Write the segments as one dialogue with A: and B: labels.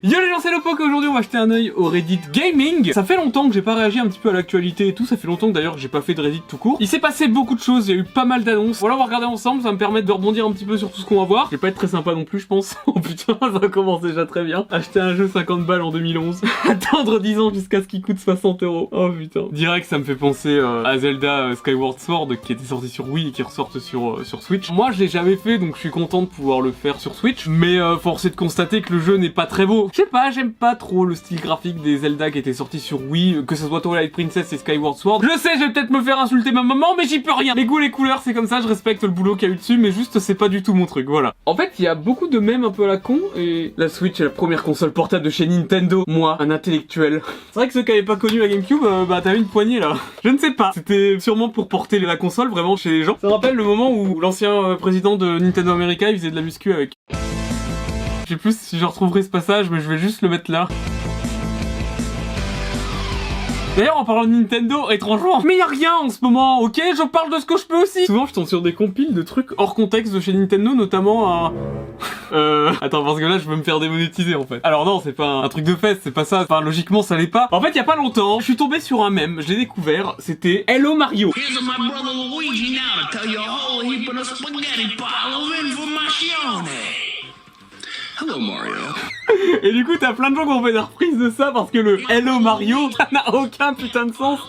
A: Yo les gens c'est Lopoc, aujourd'hui on va jeter un oeil au Reddit Gaming Ça fait longtemps que j'ai pas réagi un petit peu à l'actualité et tout, ça fait longtemps d'ailleurs que j'ai pas fait de Reddit tout court. Il s'est passé beaucoup de choses, il y a eu pas mal d'annonces. Voilà on va regarder ensemble, ça va me permettre de rebondir un petit peu sur tout ce qu'on va voir. Je vais pas être très sympa non plus je pense. oh putain ça commence déjà très bien. Acheter un jeu 50 balles en 2011. Attendre 10 ans jusqu'à ce qu'il coûte 60 euros. Oh putain. Direct ça me fait penser euh, à Zelda euh, Skyward Sword qui était sorti sur Wii et qui ressortent sur, euh, sur Switch. Moi je l'ai jamais fait donc je suis content de pouvoir le faire sur Switch. Mais force est de constater que le jeu n'est pas très beau. Je sais pas, j'aime pas trop le style graphique des Zelda qui était sorti sur Wii, que ce soit Twilight Princess et Skyward Sword. Je sais, je vais peut-être me faire insulter ma maman, mais j'y peux rien. Les goûts, les couleurs, c'est comme ça, je respecte le boulot qu'il y a eu dessus, mais juste c'est pas du tout mon truc, voilà. En fait, il y a beaucoup de mèmes un peu à la con, et la Switch est la première console portable de chez Nintendo. Moi, un intellectuel. C'est vrai que ceux qui avaient pas connu la GameCube, euh, bah t'avais une poignée là. Je ne sais pas. C'était sûrement pour porter la console vraiment chez les gens. Ça rappelle le moment où l'ancien euh, président de Nintendo America, il faisait de la muscu avec. Je sais plus si je retrouverai ce passage, mais je vais juste le mettre là. D'ailleurs, en parlant de Nintendo, étrangement, mais y a rien en ce moment, ok? Je parle de ce que je peux aussi Souvent, je tombe sur des compiles de trucs hors contexte de chez Nintendo, notamment un... Euh... Attends, parce que là, je veux me faire démonétiser, en fait. Alors non, c'est pas un, truc de fête, c'est pas ça. Enfin, logiquement, ça l'est pas. En fait, y a pas longtemps, je suis tombé sur un mème, je l'ai découvert, c'était Hello Mario.
B: Here's Hello, Mario.
A: Et du coup, t'as plein de gens qui ont fait des reprises de ça parce que le Hello Mario, ça n'a aucun putain de sens.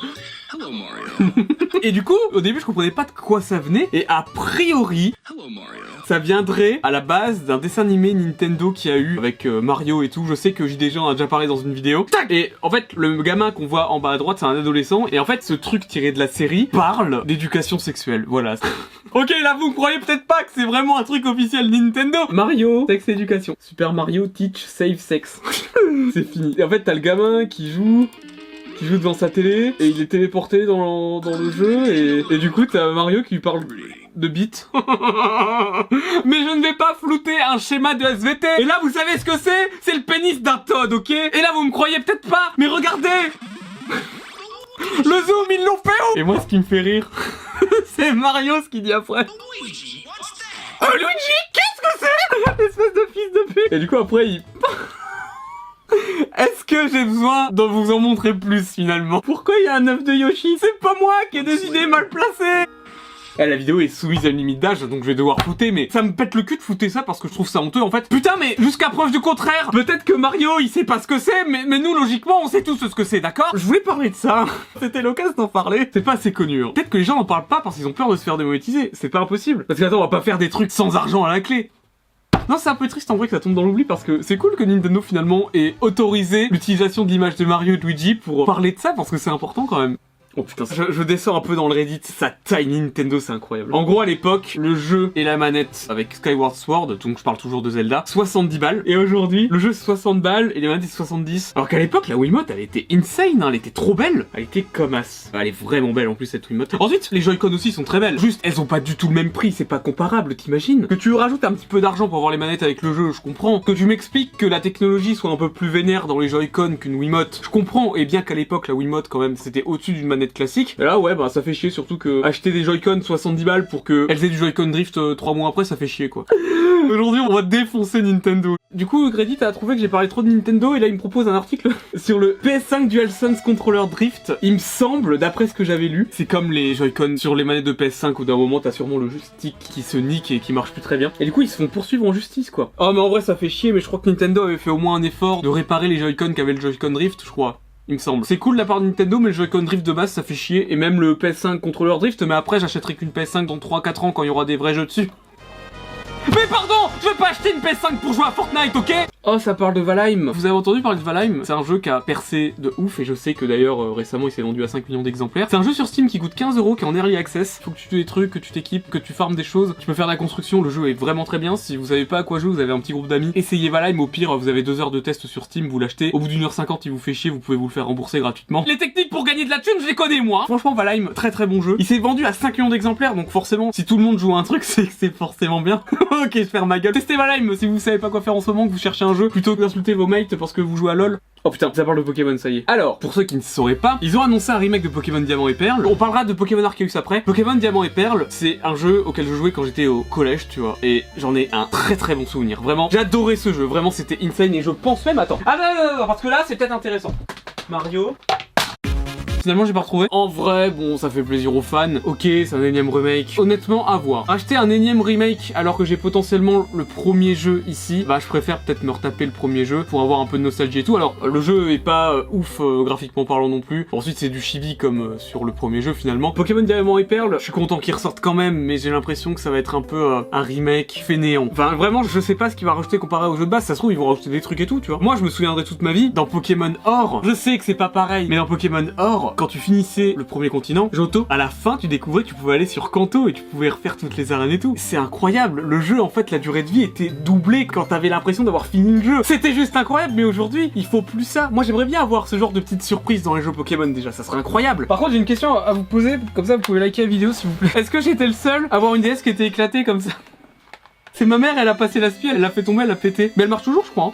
B: Hello, Mario.
A: Et du coup, au début, je comprenais pas de quoi ça venait. Et a priori,
B: Hello, Mario.
A: Ça viendrait à la base d'un dessin animé Nintendo qui a eu avec euh, Mario et tout. Je sais que JDG en a déjà parlé dans une vidéo. Tac Et en fait, le gamin qu'on voit en bas à droite, c'est un adolescent. Et en fait, ce truc tiré de la série parle d'éducation sexuelle. Voilà. ok, là, vous croyez peut-être pas que c'est vraiment un truc officiel Nintendo. Mario, sexe éducation. Super Mario Teach Save Sex. c'est fini. Et en fait, t'as le gamin qui joue qui joue devant sa télé et il est téléporté dans, dans le jeu et, et du coup t'as Mario qui lui parle de bits. Mais je ne vais pas flouter un schéma de SVT. Et là vous savez ce que c'est? C'est le pénis d'un Todd, ok? Et là vous me croyez peut-être pas, mais regardez Le zoom ils l'ont fait où Et moi ce qui me fait rire, c'est Mario ce qu'il dit après.
B: Luigi, what's that?
A: Oh Luigi, qu'est-ce que c'est? Espèce de fils de pute Et du coup après il... Est-ce que j'ai besoin de vous en montrer plus finalement? Pourquoi il y a un œuf de Yoshi? C'est pas moi qui ai des idées mal placées eh, la vidéo est soumise à une limite d'âge, donc je vais devoir fouter, mais ça me pète le cul de fouter ça parce que je trouve ça honteux en fait. Putain, mais jusqu'à preuve du contraire, peut-être que Mario il sait pas ce que c'est, mais, mais nous logiquement on sait tous ce que c'est, d'accord? Je voulais parler de ça, c'était l'occasion d'en parler. C'est pas assez connu. hein. Peut-être que les gens n'en parlent pas parce qu'ils ont peur de se faire démonétiser, c'est pas impossible. Parce que attends, on va pas faire des trucs sans argent à la clé. Non, c'est un peu triste en vrai que ça tombe dans l'oubli parce que c'est cool que Nintendo finalement ait autorisé l'utilisation de l'image de Mario et Luigi pour parler de ça parce que c'est important quand même. Oh putain, je, je descends un peu dans le Reddit, sa taille Nintendo c'est incroyable. En gros à l'époque, le jeu et la manette avec Skyward Sword, donc je parle toujours de Zelda, 70 balles. Et aujourd'hui, le jeu c'est 60 balles et les manettes c'est 70. Alors qu'à l'époque, la Wiimote elle était insane, hein, elle était trop belle. Elle était comme as. Elle est vraiment belle en plus cette Wiimote. Ensuite, les Joy-Con aussi sont très belles. Juste, elles ont pas du tout le même prix, c'est pas comparable, t'imagines Que tu rajoutes un petit peu d'argent pour avoir les manettes avec le jeu, je comprends. Que tu m'expliques que la technologie soit un peu plus vénère dans les Joy-Con qu'une Wiimote, je comprends. Et bien qu'à l'époque, la Wiimote quand même, c'était au-dessus d'une manette classique. Et là, ouais, bah ça fait chier surtout que acheter des Joy-Con 70 balles pour que elles aient du Joy-Con Drift 3 mois après, ça fait chier quoi. Aujourd'hui, on va défoncer Nintendo. Du coup, Reddit a trouvé que j'ai parlé trop de Nintendo et là il me propose un article sur le PS5 DualSense Controller Drift. Il me semble, d'après ce que j'avais lu, c'est comme les Joy-Con sur les manettes de PS5 où d'un moment t'as sûrement le stick qui se nique et qui marche plus très bien. Et du coup, ils se font poursuivre en justice quoi. Oh, mais en vrai, ça fait chier, mais je crois que Nintendo avait fait au moins un effort de réparer les Joy-Con qu'avait le Joy-Con Drift, je crois. Il me semble. C'est cool de la part de Nintendo, mais le Joy-Con Drift de base, ça fait chier. Et même le PS5 contrôleur Drift, mais après, j'achèterai qu'une PS5 dans 3-4 ans quand il y aura des vrais jeux dessus. Mais pardon Je veux pas acheter une PS5 pour jouer à Fortnite, ok? Oh, ça parle de Valheim. Vous avez entendu parler de Valheim? C'est un jeu qui a percé de ouf, et je sais que d'ailleurs, euh, récemment, il s'est vendu à 5 millions d'exemplaires. C'est un jeu sur Steam qui coûte 15 euros, qui est en early access. Faut que tu tues des trucs, que tu t'équipes, que tu farmes des choses. Tu peux faire de la construction, le jeu est vraiment très bien. Si vous savez pas à quoi jouer, vous avez un petit groupe d'amis. Essayez Valheim, au pire, vous avez 2 heures de test sur Steam, vous l'achetez. Au bout d'une heure 50, il vous fait chier, vous pouvez vous le faire rembourser gratuitement. Les techniques pour gagner de la thune, je les connais moi Franchement, Valheim, très très bon jeu. Il s'est vendu à 5 millions d'exemplaires, donc forcément, si tout le monde joue à un truc, c'est forcément bien. ok, je ferme ma gueule. Testez Valheim si vous savez pas quoi faire en ce moment, que vous cherchez un jeu, plutôt que d'insulter vos mates parce que vous jouez à LoL. Oh putain, ça parle de Pokémon, ça y est. Alors, pour ceux qui ne sauraient pas, ils ont annoncé un remake de Pokémon Diamant et Perle. On parlera de Pokémon Arceus après. Pokémon Diamant et Perle, c'est un jeu auquel je jouais quand j'étais au collège, tu vois. Et j'en ai un très très bon souvenir. Vraiment, j'adorais ce jeu. Vraiment, c'était insane. Et je pense même, attends. Ah non, non, non, non, parce que là, c'est peut-être intéressant. Mario. Finalement, j'ai pas retrouvé. En vrai, bon, ça fait plaisir aux fans. Ok, c'est un énième remake. Honnêtement, à voir. Acheter un énième remake alors que j'ai potentiellement le premier jeu ici, bah, je préfère peut-être me retaper le premier jeu pour avoir un peu de nostalgie et tout. Alors, le jeu est pas euh, ouf euh, graphiquement parlant non plus. Ensuite, c'est du chibi comme euh, sur le premier jeu finalement. Pokémon Diamant et Perle, je suis content qu'ils ressortent quand même, mais j'ai l'impression que ça va être un peu un remake fainéant. Enfin, vraiment, je sais pas ce qu'il va rajouter comparé au jeu de base. Ça se trouve, ils vont rajouter des trucs et tout, tu vois. Moi, je me souviendrai toute ma vie dans Pokémon Or. Je sais que c'est pas pareil, mais dans Pokémon Or, quand tu finissais le premier continent, Johto, à la fin, tu découvrais que tu pouvais aller sur Kanto et tu pouvais refaire toutes les arènes et tout. C'est incroyable. Le jeu, en fait, la durée de vie était doublée quand t'avais l'impression d'avoir fini le jeu. C'était juste incroyable, mais aujourd'hui, il faut plus ça. Moi, j'aimerais bien avoir ce genre de petites surprises dans les jeux Pokémon déjà. Ça serait incroyable. Par contre, j'ai une question à vous poser. Comme ça, vous pouvez liker la vidéo, s'il vous plaît. Est-ce que j'étais le seul à avoir une DS qui était éclatée comme ça? C'est ma mère, elle a passé la spie, elle l'a fait tomber, elle l'a pété. Mais elle marche toujours, je crois. hein.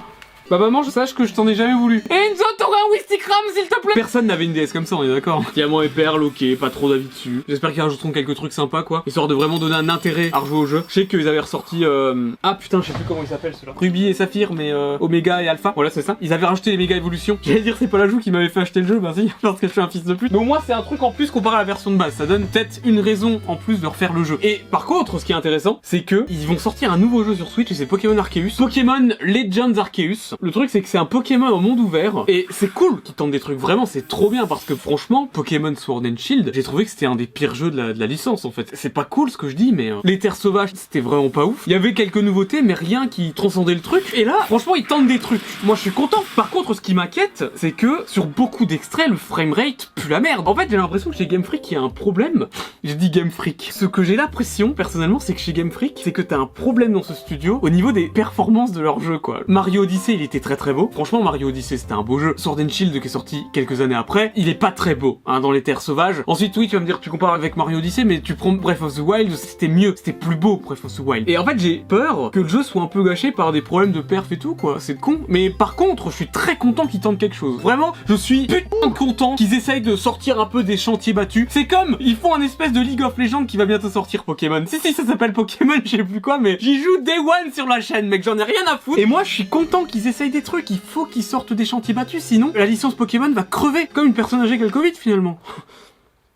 A: Bah maman, je sache que je t'en ai jamais voulu. Enzo, t'aurais un Wistikram, s'il te plaît Personne n'avait une DS comme ça, on est d'accord. Diamant et perle, ok, pas trop d'avis dessus. J'espère qu'ils rajouteront quelques trucs sympas, quoi. Histoire de vraiment donner un intérêt à rejouer au jeu. Je sais qu'ils avaient ressorti... Euh... Ah putain, je sais plus comment il s'appelle celui-là. Ruby et Saphir, mais euh, Omega et Alpha. Voilà, c'est ça. Ils avaient rajouté les méga évolutions. J'allais dire, c'est pas la joue qui m'avait fait acheter le jeu, bah si, parce que je suis un fils de pute. Mais au moins, c'est un truc en plus comparé à la version de base. Ça donne peut-être une raison en plus de refaire le jeu. Et par contre, ce qui est intéressant, c'est que ils vont sortir un nouveau jeu sur Switch et c'est Pokémon Arceus. Pokémon Legends Arceus. Le truc, c'est que c'est un Pokémon au monde ouvert et c'est cool qu'ils tentent des trucs. Vraiment, c'est trop bien parce que franchement, Pokémon Sword and Shield, j'ai trouvé que c'était un des pires jeux de la, licence en fait. C'est pas cool ce que je dis, mais euh, les terres sauvages, c'était vraiment pas ouf. Il y avait quelques nouveautés, mais rien qui transcendait le truc. Et là, franchement, ils tentent des trucs. Moi, je suis content. Par contre, ce qui m'inquiète, c'est que sur beaucoup d'extraits, le framerate pue la merde. En fait, j'ai l'impression que chez Game Freak, il y a un problème. J'ai dit Game Freak. Ce que j'ai l'impression, personnellement, c'est que chez Game Freak, c'est que t'as un problème dans ce studio au niveau des performances de leur jeu, quoi. Mario Odyssey, était très très beau. Franchement, Mario Odyssey, c'était un beau jeu. Sword and Shield, qui est sorti quelques années après, il est pas très beau, hein, dans les terres sauvages. Ensuite, oui, tu vas me dire, tu compares avec Mario Odyssey, mais tu prends Breath of the Wild, c'était mieux, c'était plus beau, Breath of the Wild. Et en fait, j'ai peur que le jeu soit un peu gâché par des problèmes de perf et tout, quoi. C'est con. Mais par contre, je suis très content qu'ils tentent quelque chose. Vraiment, je suis putain content qu'ils essayent de sortir un peu des chantiers battus. C'est comme, ils font un espèce de League of Legends qui va bientôt sortir Pokémon. Si, si, ça s'appelle Pokémon, je sais plus quoi, mais j'y joue Day One sur la chaîne, mec, j'en ai rien à foutre. Et moi, je suis content qu'ils essayent des trucs. Il faut qu'ils sortent des chantiers battus, sinon la licence Pokémon va crever. Comme une personne âgée Covid, finalement.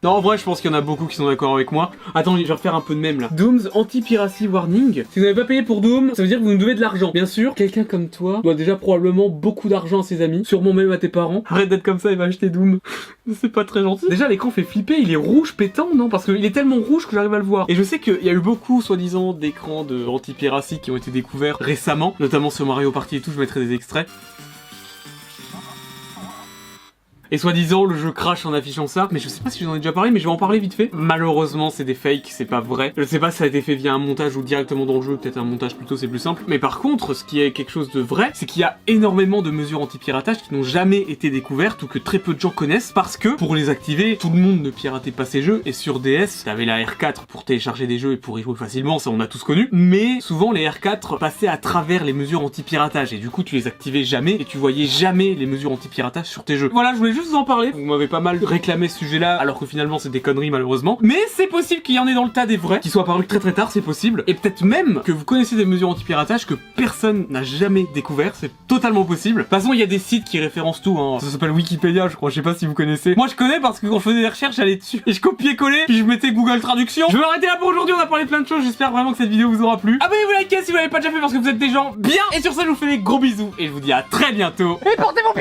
A: Non, en vrai, je pense qu'il y en a beaucoup qui sont d'accord avec moi. Attends, je vais refaire un peu de même là. Doom's anti-piracy warning. Si vous n'avez pas payé pour Doom, ça veut dire que vous nous devez de l'argent. Bien sûr, quelqu'un comme toi doit déjà probablement beaucoup d'argent à ses amis, sûrement même à tes parents. Arrête d'être comme ça et va acheter Doom. C'est pas très gentil. Déjà, l'écran fait flipper, il est rouge pétant, non? Parce qu'il est tellement rouge que j'arrive à le voir. Et je sais qu'il y a eu beaucoup, soi-disant, d'écrans de anti-piracy qui ont été découverts récemment, notamment sur Mario Party et tout, je mettrai des extraits. Et soi-disant, le jeu crash en affichant ça. Mais je sais pas si j'en ai déjà parlé, mais je vais en parler vite fait. Malheureusement, c'est des fakes, c'est pas vrai. Je sais pas si ça a été fait via un montage ou directement dans le jeu. Peut-être un montage plutôt, c'est plus simple. Mais par contre, ce qui est quelque chose de vrai, c'est qu'il y a énormément de mesures anti-piratage qui n'ont jamais été découvertes ou que très peu de gens connaissent parce que pour les activer, tout le monde ne piratait pas ces jeux. Et sur DS, t'avais la R4 pour télécharger des jeux et pour y jouer facilement, ça on a tous connu. Mais souvent, les R4 passaient à travers les mesures anti-piratage et du coup, tu les activais jamais et tu voyais jamais les mesures anti-piratage sur tes jeux. Voilà, je voulais juste vous en parler. Vous m'avez pas mal réclamé ce sujet-là, alors que finalement c'est des conneries malheureusement. Mais c'est possible qu'il y en ait dans le tas des vrais, qui soient apparus très très tard, c'est possible. Et peut-être même que vous connaissez des mesures anti-piratage que personne n'a jamais découvert, c'est totalement possible. De toute façon, il y a des sites qui référencent tout, hein. Ça s'appelle Wikipédia, je crois, je sais pas si vous connaissez. Moi je connais parce que quand je faisais des recherches, j'allais dessus et je copiais-collais, puis je mettais Google Traduction. Je vais m'arrêter là pour aujourd'hui, on a parlé plein de choses, j'espère vraiment que cette vidéo vous aura plu. Abonnez-vous, likez si vous l'avez pas déjà fait parce que vous êtes des gens bien. Et sur ça, je vous fais des gros bisous et je vous dis à très bientôt. Et portez-vous bien